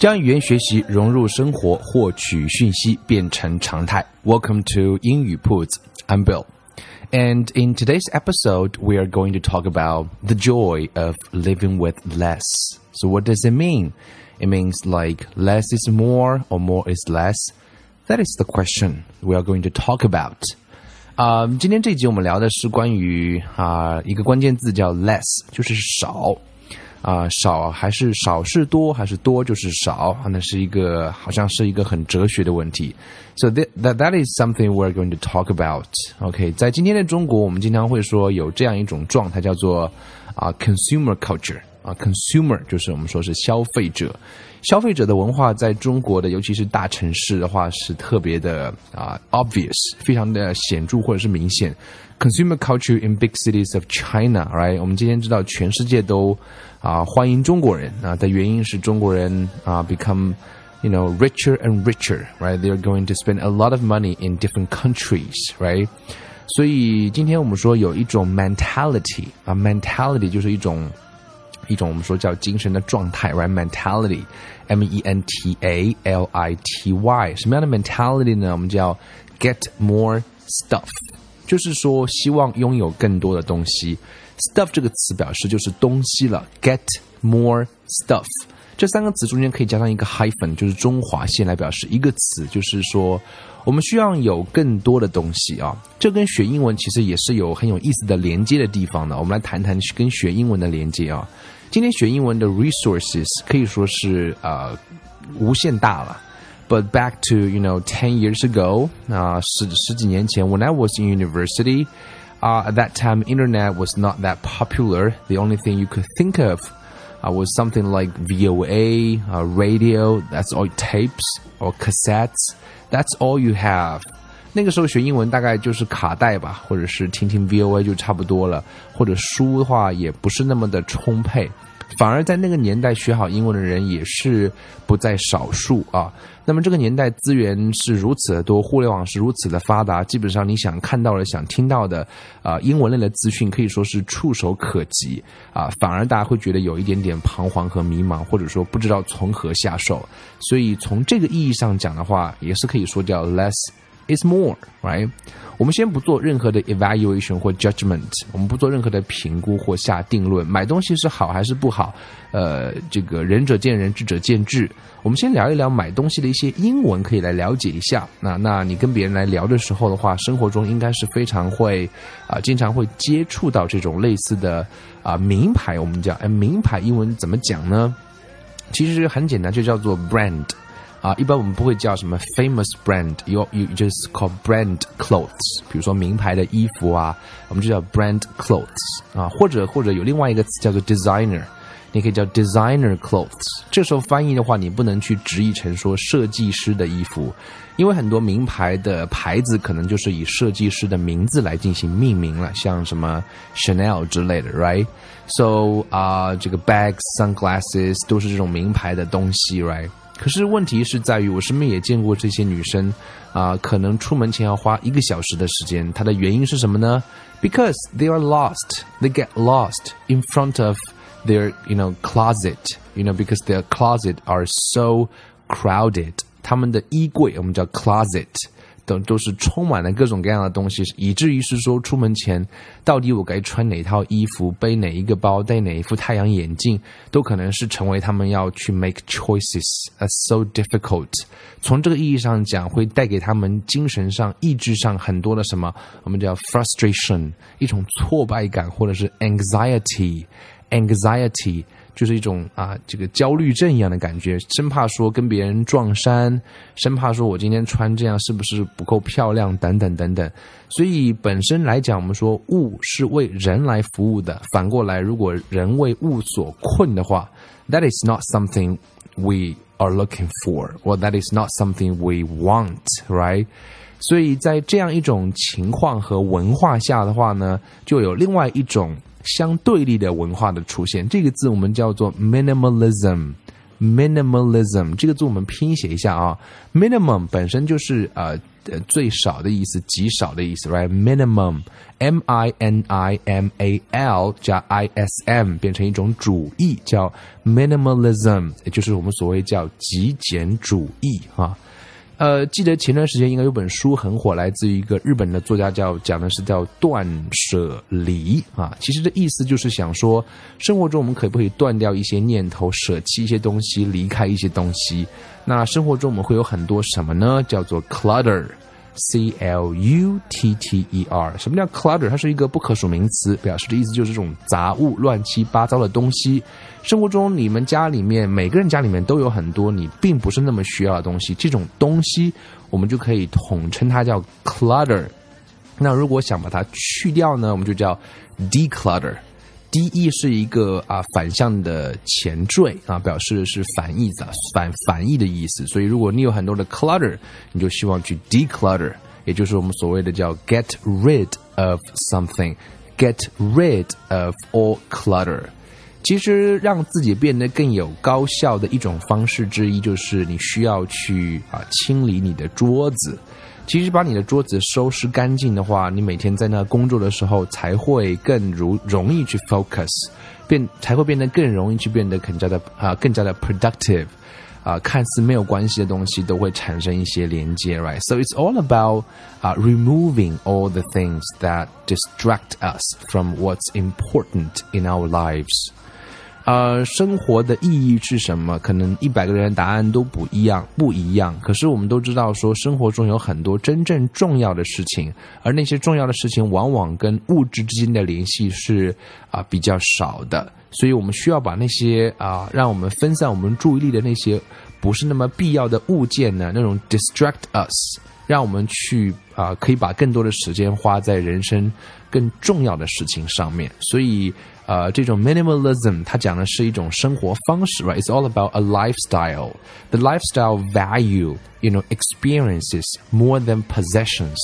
将语言学习融入生活，获取讯息变成常态。Welcome to 英语铺子，I'm Bill. And in today's episode, we are going to talk about the joy of living with less. So, what does it mean? It means like less is more or more is less. That is the question we are going to talk about. 啊、今天这集我们聊的是关于啊、一个关键字叫 less，就是少。 啊、少还是少是多，还是多就是少？那是一个好像是一个很哲学的问题。So that that is something we're going to talk about. OK，在今天的中国，我们经常会说有这样一种状态叫做啊、consumer culture 啊，consumer 就是我们说是消费者。消费者的文化在中国的，尤其是大城市的话，是特别的啊、obvious，非常的显着或者是明显。Consumer culture in big cities of China，right？我们今天知道全世界都啊、欢迎中国人啊的原因是中国人啊 become you know richer and richer right they're going to spend a lot of money in different countries right 所以今天我们说有一种 mentality 啊 mentality 就是一种 一种我们说叫精神的状态，right mentality m e n t a l i t y 什么样的 mentality 呢？我们叫 get more stuff，就是说希望拥有更多的东西。stuff 这个词表示就是东西了，get more stuff。这三个词中间可以加上一个 hyphen，就是中华线来表示一个词，就是说我们需要有更多的东西啊。这跟学英文其实也是有很有意思的连接的地方的。我们来谈谈跟学英文的连接啊。今天学英文的 resources 可以说是呃无限大了。But back to you know ten years ago，啊、十十几年前，when I was in university，啊、at that time internet was not that popular. The only thing you could think of uh, was something like VOA, uh, radio, that's all tapes or cassettes. That's all you have. 那个时候学英文大概就是卡带吧，或者是听听 VOA 就差不多了，或者书的话也不是那么的充沛。 反而在那个年代学好英文的人也是不在少数啊。那么这个年代资源是如此的多，互联网是如此的发达，基本上你想看到的、想听到的啊、英文类的资讯可以说是触手可及啊。反而大家会觉得有一点点彷徨和迷茫，或者说不知道从何下手。所以从这个意义上讲的话，也是可以说叫 less is more，right？我们先不做任何的 evaluation 或 judgment，我们不做任何的评估或下定论。买东西是好还是不好？呃，这个仁者见仁，智者见智。我们先聊一聊买东西的一些英文，可以来了解一下。那那你跟别人来聊的时候的话，生活中应该是非常会啊、经常会接触到这种类似的啊、名牌。我们讲，哎，名牌英文怎么讲呢？其实很简单，就叫做 brand。啊，一般我们不会叫什么 famous brand，you you just call brand clothes。比如说名牌的衣服啊，我们就叫 brand clothes 啊，或者或者有另外一个词叫做 designer，你可以叫 designer clothes。这时候翻译的话，你不能去直译成说设计师的衣服，因为很多名牌的牌子可能就是以设计师的名字来进行命名了，像什么 Chanel 之类的，right？So 啊、这个 bags、sunglasses 都是这种名牌的东西，right？可是问题是在于，我身边也见过这些女生，啊、可能出门前要花一个小时的时间。它的原因是什么呢？Because they are lost, they get lost in front of their, you know, closet, you know, because their closet are so crowded. 他们的衣柜我们叫 closet。 等都是充满了各种各样的东西，以至于是说出门前到底我该穿哪套衣服、背哪一个包、戴哪一副太阳眼镜，都可能是成为他们要去 make choices a so difficult。从这个意义上讲，会带给他们精神上、意志上很多的什么，我们叫 frustration，一种挫败感，或者是 anxiety。Anxiety 就是一种啊这个焦虑症一样的感觉，生怕说跟别人撞衫，生怕说我今天穿这样是不是不够漂亮等等等等。所以本身来讲，我们说物是为人来服务的，反过来，如果人为物所困的话，that is not something we are looking for, or that is not something we want, right? 所以在这样一种情况和文化下的话呢，就有另外一种相对立的文化的出现。这个字我们叫做 minimalism。minimalism 这个字我们拼写一下啊，minimum 本身就是呃最少的意思，极少的意思，right？minimum，m i n i m a l 加 i s m 变成一种主义，叫 minimalism，也就是我们所谓叫极简主义哈。呃，记得前段时间应该有本书很火，来自于一个日本的作家，叫讲的是叫断舍离啊。其实的意思就是想说，生活中我们可不可以断掉一些念头，舍弃一些东西，离开一些东西？那生活中我们会有很多什么呢？叫做 clutter。C L U T T E R，什么叫 clutter？它是一个不可数名词，表示的意思就是这种杂物、乱七八糟的东西。生活中，你们家里面每个人家里面都有很多你并不是那么需要的东西，这种东西我们就可以统称它叫 clutter。那如果想把它去掉呢，我们就叫 declutter。D E 是一个啊反向的前缀啊，表示的是反义的反反义的意思。所以如果你有很多的 clutter，你就希望去 declutter，也就是我们所谓的叫 get rid of something，get rid of all clutter。其实让自己变得更有高效的一种方式之一，就是你需要去啊清理你的桌子。其实把你的桌子收拾干净的话，你每天在那工作的时候才会更如容易去 focus，变才会变得更容易去变得更加的啊更加的 productive，啊看似没有关系的东西都会产生一些连接，right？So it's all about 啊 removing all the things that distract us from what's important in our lives。 呃，生活的意义是什么？可能一百个人的答案都不一样，不一样。可是我们都知道，说生活中有很多真正重要的事情，而那些重要的事情往往跟物质之间的联系是啊比较少的。所以我们需要把那些啊让我们分散我们注意力的那些不是那么必要的物件呢，那种 distract us，让我们去啊可以把更多的时间花在人生更重要的事情上面。所以。呃，这种 minimalism 它讲的是一种生活方式，right? It's all about a lifestyle. The lifestyle value, you know, experiences more than possessions.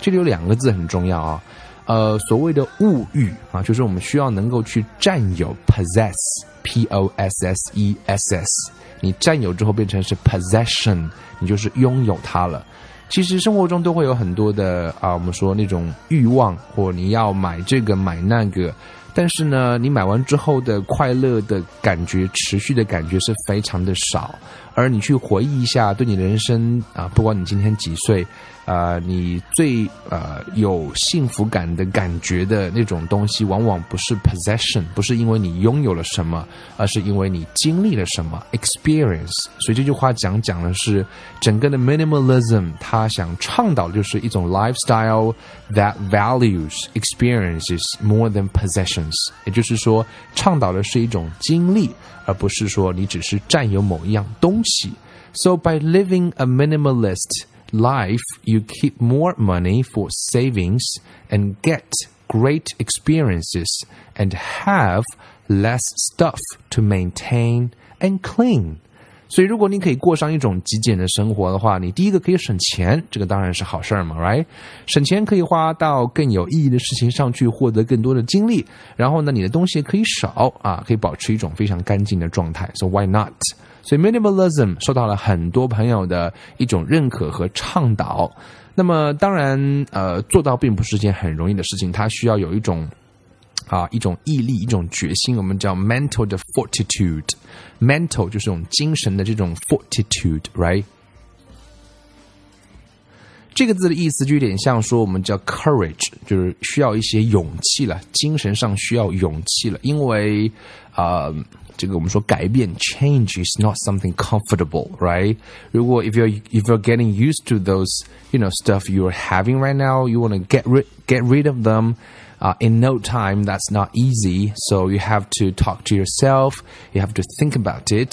这里有两个字很重要啊，呃，所谓的物欲啊，就是我们需要能够去占有 possess，p o s s e s s，你占有之后变成是 possession，你就是拥有它了。其实生活中都会有很多的啊，我们说那种欲望，或你要买这个买那个。但是呢，你买完之后的快乐的感觉，持续的感觉是非常的少。而你去回忆一下，对你的人生啊，不管你今天几岁。啊，你最呃有幸福感的感觉的那种东西，往往不是 possession，不是因为你拥有了什么，而是因为你经历了什么 experience。所以这句话讲讲的是整个的 minimalism，他想倡导的就是一种 lifestyle that values experiences more than possessions，也就是说，倡导的是一种经历，而不是说你只是占有某一样东西。So by living a minimalist life, you keep more money for savings and get great experiences and have less stuff to maintain and clean. 所以，如果你可以过上一种极简的生活的话，你第一个可以省钱，这个当然是好事儿嘛，right？省钱可以花到更有意义的事情上去，获得更多的精力。然后呢，你的东西可以少啊，可以保持一种非常干净的状态。So why not？所以 minimalism 受到了很多朋友的一种认可和倡导。那么当然，呃，做到并不是件很容易的事情，它需要有一种啊一种毅力、一种决心。我们叫 mental 的 fortitude，mental 就是种精神的这种 fortitude，right？这个字的意思就有点像说我们叫 courage，就是需要一些勇气了，精神上需要勇气了，因为啊。这个我们说改变 change is not something comfortable, right? 如果 if you're if you're getting used to those you know stuff you're having right now, you want to get rid get rid of them. Uh, in no time, that's not easy. So you have to talk to yourself. You have to think about it.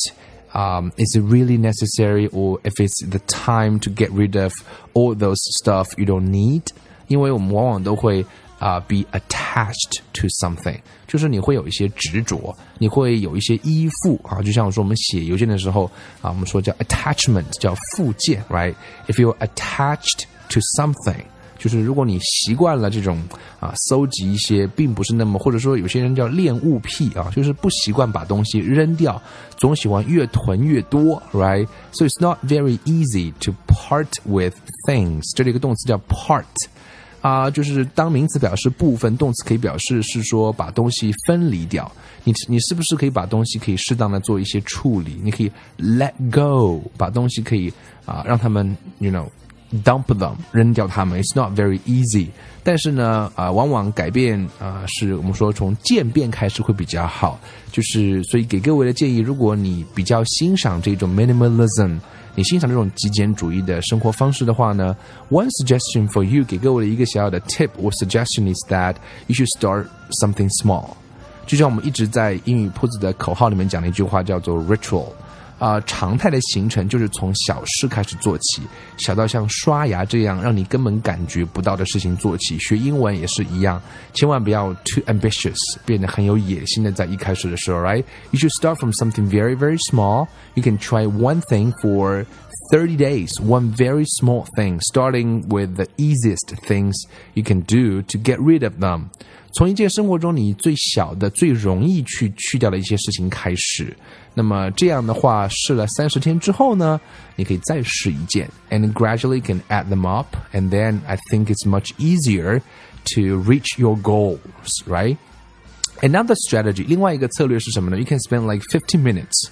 Um, is it really necessary, or if it's the time to get rid of all those stuff you don't need? 因为我们往往都会啊、uh, be attached to something，就是你会有一些执着，你会有一些依附啊，就像我说我们写邮件的时候啊，我们说叫 attachment，叫附件，right？If you're attached to something， 就是如果你习惯了这种啊，搜集一些并不是那么，或者说有些人叫恋物癖啊，就是不习惯把东西扔掉，总喜欢越囤越多，right？So it's not very easy to part with things。这里一个动词叫 part。啊，就是当名词表示部分，动词可以表示是说把东西分离掉。你你是不是可以把东西可以适当的做一些处理？你可以 let go，把东西可以啊让他们，you know。Dump them 扔掉它们，it's not very easy。但是呢，啊、往往改变啊、是我们说从渐变开始会比较好。就是所以给各位的建议，如果你比较欣赏这种 minimalism。你欣赏这种极简主义的生活方式的话呢，one suggestion for you 给各位的一个小小的 tip or suggestion is that you should start something small。就像我们一直在英语铺子的口号里面讲的一句话，叫做 ritual。啊，常态的形成就是从小事开始做起，小到像刷牙这样让你根本感觉不到的事情做起。学英文也是一样，千万不要 too ambitious，变得很有野心的在一开始的时候，right？You should start from something very very small. You can try one thing for 30 days, one very small thing, starting with the easiest things you can do to get rid of them. 从一件生活中你最小的、最容易去去掉的一些事情开始。那么这样的话，试了三十天之后呢，你可以再试一件，and gradually can add them up, and then I think it's much easier to reach your goals, right? Another strategy，另外一个策略是什么呢？You can spend like fifteen minutes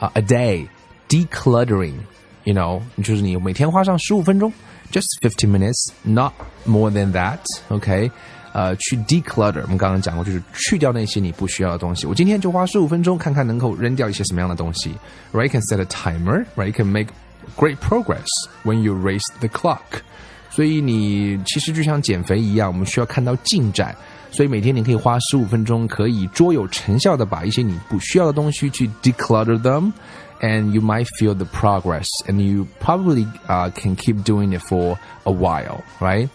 uh, a day decluttering. You know，就是你每天花上十五分钟，just fifteen minutes, not more than that. OK， 呃，去 declutter，我们刚刚讲过，就是去掉那些你不需要的东西。我今天就花十五分钟，看看能够扔掉一些什么样的东西。Right, you can set a timer. Right, you can make great progress when you raise the clock. 所以你其实就像减肥一样，我们需要看到进展。所以每天你可以花十五分钟，可以卓有成效的把一些你不需要的东西去 declutter them。and you might feel the progress and you probably uh, can keep doing it for a while, right?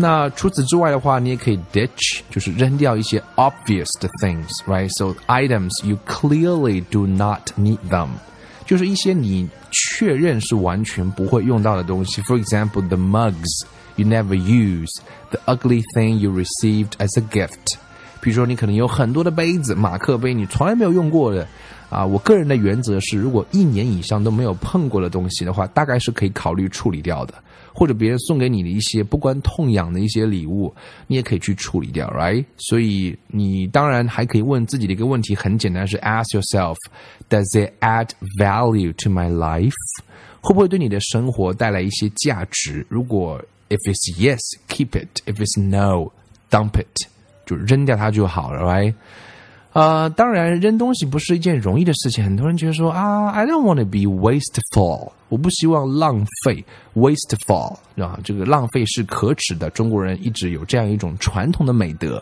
那除此之外的话，你也可以 ditch，就是扔掉一些 obvious 的 things，right？So items you clearly do not need them，就是一些你确认是完全不会用到的东西。For example, the mugs you never use, the ugly thing you received as a gift。比如说，你可能有很多的杯子，马克杯，你从来没有用过的。啊，我个人的原则是，如果一年以上都没有碰过的东西的话，大概是可以考虑处理掉的。或者别人送给你的一些不关痛痒的一些礼物，你也可以去处理掉，right？所以你当然还可以问自己的一个问题，很简单，是 ask yourself，does it add value to my life？会不会对你的生活带来一些价值？如果 if it's yes，keep it；if it's no，dump it，就扔掉它就好了，right？呃，当然扔东西不是一件容易的事情。很多人觉得说啊，I don't want to be wasteful，我不希望浪费，wasteful 啊，这个浪费是可耻的。中国人一直有这样一种传统的美德。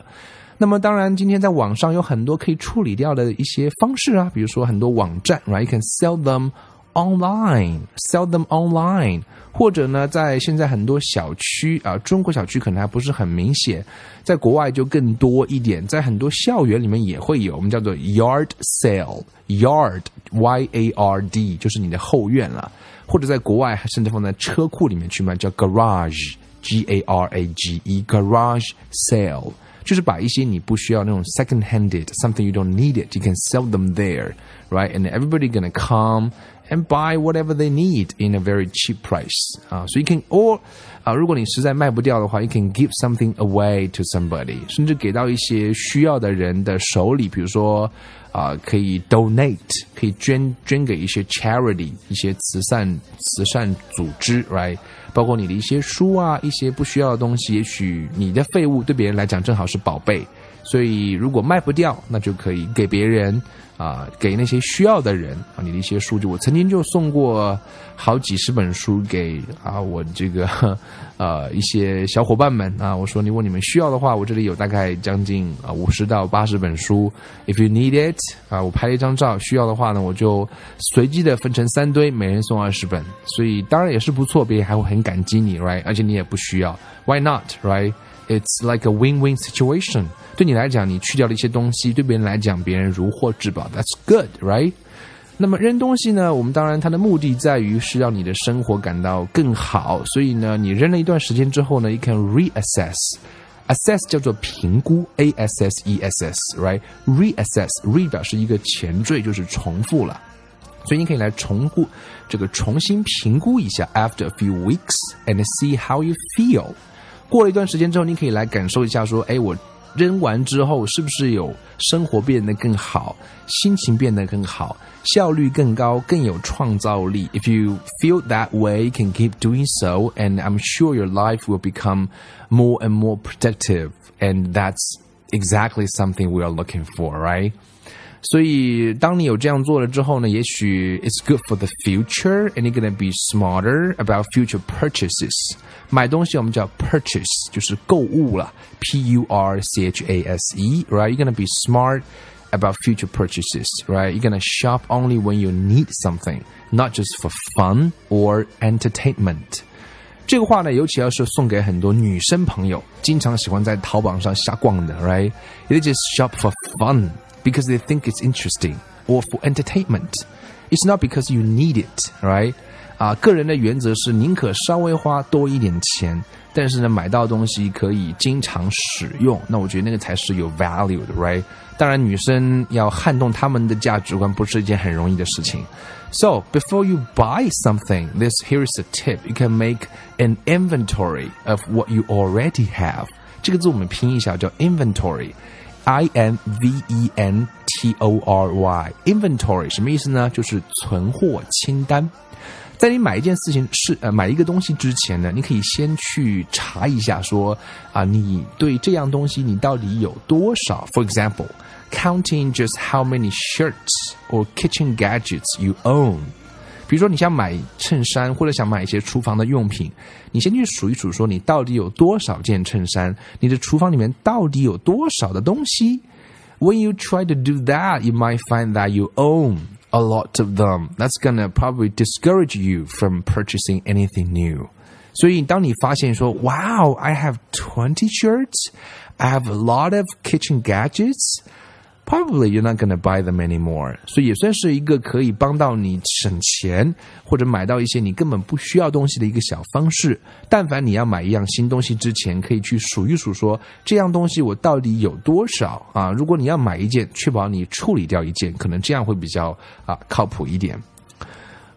那么，当然今天在网上有很多可以处理掉的一些方式啊，比如说很多网站，right？You can sell them online，sell them online。或者呢，在现在很多小区啊，中国小区可能还不是很明显，在国外就更多一点，在很多校园里面也会有，我们叫做 yard sale，yard y a r d 就是你的后院了，或者在国外甚至放在车库里面去卖，叫 garage g a r a g e garage sale，就是把一些你不需要那种 second handed something you don't need it，you can sell them there，right？And everybody gonna come and buy whatever they need in a very cheap price 啊。So you can or 啊，如果你实在卖不掉的话，you can give something away to somebody，甚至给到一些需要的人的手里，比如说啊，可以 donate，可以捐捐给一些 charity，一些慈善慈善组织，right？包括你的一些书啊，一些不需要的东西，也许你的废物对别人来讲正好是宝贝，所以如果卖不掉，那就可以给别人啊，给那些需要的人啊，你的一些书就我曾经就送过好几十本书给啊我这个 呃一些小伙伴们啊，我说如果你们需要的话，我这里有大概将近啊五十到八十本书，if you need it 啊，我拍了一张照，需要的话呢，我就随机的分成三堆，每人送二十本，所以当然也是不错，别人还会很感激你，right？而且你也不需要，why not，right？It's like a win-win situation。对你来讲，你去掉了一些东西，对别人来讲，别人如获至宝，That's good，right？那么扔东西呢？我们当然它的目的在于是让你的生活感到更好，所以呢，你扔了一段时间之后呢，you can reassess，assess 叫做评估，a s s e s s，right？reassess，re 表示一个前缀，就是重复了，所以你可以来重复这个重新评估一下，after a few weeks and see how you feel。过了一段时间之后，你可以来感受一下，说，哎，我扔完之后是不是有生活变得更好，心情变得更好？效率更高，更有创造力。If you feel that way, you can keep doing so, and I'm sure your life will become more and more productive. And that's exactly something we are looking for, right? 所以，当你有这样做了之后呢，也许 it's good for the future, and you're gonna be smarter about future purchases. 买东西我们叫 purchase，就是购物了，P U R C H A S E，right? You're gonna be smart about future purchases, right? You're gonna shop only when you need something, not just for fun or entertainment. 这个话呢，尤其要是送给很多女生朋友，经常喜欢在淘宝上瞎逛的，right? They just shop for fun because they think it's interesting or for entertainment. It's not because you need it, right? 啊，个人的原则是宁可稍微花多一点钱，但是呢，买到东西可以经常使用。那我觉得那个才是有 value 的，right？当然，女生要撼动他们的价值观不是一件很容易的事情。So before you buy something, this here's a tip: you can make an inventory of what you already have. 这个字我们拼一下叫 inventory，I N V E N T O R Y。inventory 什么意思呢？就是存货清单。在你买一件事情是呃买一个东西之前呢，你可以先去查一下说啊，你对这样东西你到底有多少？For example, counting just how many shirts or kitchen gadgets you own。 比如说你想买衬衫或者想买一些厨房的用品，你先去数一数，说你到底有多少件衬衫，你的厨房里面到底有多少的东西。When you try to do that, you might find that you own a lot of them. That's gonna probably discourage you from purchasing anything new. 所以当你发现说，Wow, I have twenty shirts, I have a lot of kitchen gadgets Probably you're not gonna buy them anymore。所以也算是一个可以帮到你省钱或者买到一些你根本不需要东西的一个小方式。但凡你要买一样新东西之前，可以去数一数，说这样东西我到底有多少啊？如果你要买一件，确保你处理掉一件，可能这样会比较啊靠谱一点。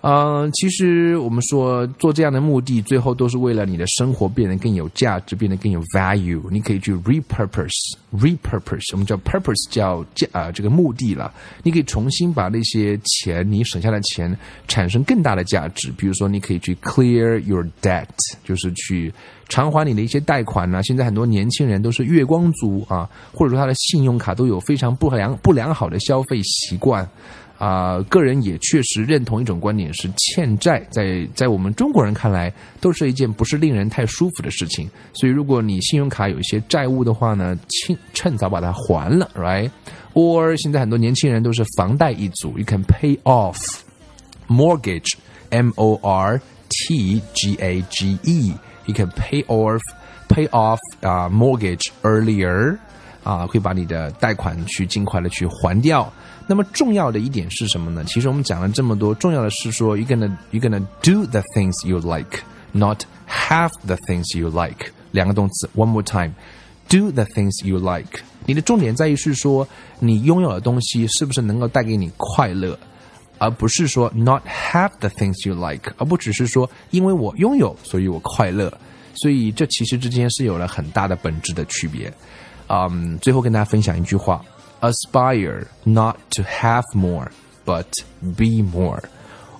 嗯，其实我们说做这样的目的，最后都是为了你的生活变得更有价值，变得更有 value。你可以去 repurpose，repurpose，我们叫 purpose 叫啊这个目的了。你可以重新把那些钱你省下的钱产生更大的价值。比如说，你可以去 clear your debt，就是去偿还你的一些贷款呢。现在很多年轻人都是月光族啊，或者说他的信用卡都有非常不良不良好的消费习惯。啊，个人也确实认同一种观点，是欠债在在我们中国人看来都是一件不是令人太舒服的事情。所以，如果你信用卡有一些债务的话呢，趁趁早把它还了，right？Or 现在很多年轻人都是房贷一族，you can pay off mortgage，M O R T G A G E，you can pay off pay off 啊 mortgage earlier，啊，会把你的贷款去尽快的去还掉。那么重要的一点是什么呢？其实我们讲了这么多，重要的是说，you gonna you gonna do the things you like, not have the things you like。两个动词，one more time，do the things you like。你的重点在于是说，你拥有的东西是不是能够带给你快乐，而不是说 not have the things you like，而不只是说因为我拥有，所以我快乐。所以这其实之间是有了很大的本质的区别。嗯，最后跟大家分享一句话：Aspire not to have more, but be more。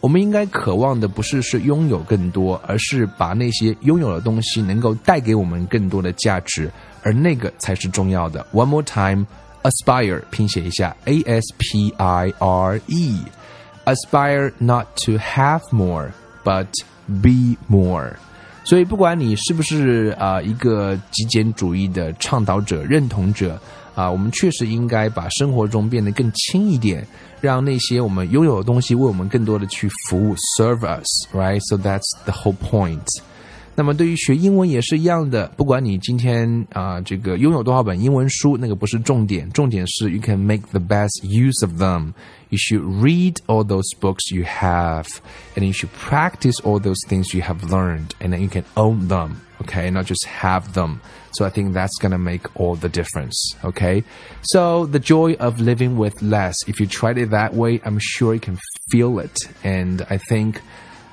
我们应该渴望的不是是拥有更多，而是把那些拥有的东西能够带给我们更多的价值，而那个才是重要的。One more time, aspire，拼写一下，A S P I R E。Aspire not to have more, but be more。 所以，不管你是不是啊一个极简主义的倡导者、认同者啊，我们确实应该把生活中变得更轻一点。让那些我们拥有的东西为我们更多的去服务，serve us，right？So that's the whole point。那么对于学英文也是一样的，不管你今天啊这个拥有多少本英文书，那个不是重点，重点是 you can make the best use of them。You should read all those books you have, and you should practice all those things you have learned, and then you can own them. Okay, not just have them. So I think that's gonna make all the difference. Okay, so the joy of living with less. If you tried it that way, I'm sure you can feel it, and I think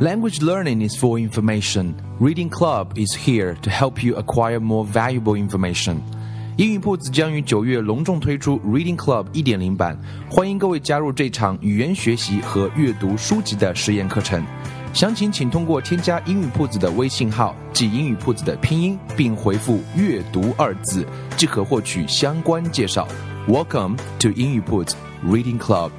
Language learning is for information. Reading Club is here to help you acquire more valuable information. 英语铺子将于九月隆重推出 Reading Club 一点零版，欢迎各位加入这场语言学习和阅读书籍的实验课程。详情请通过添加英语铺子的微信号，即英语铺子的拼音，并回复“阅读”二字，即可获取相关介绍。Welcome to 英语铺子 Reading Club.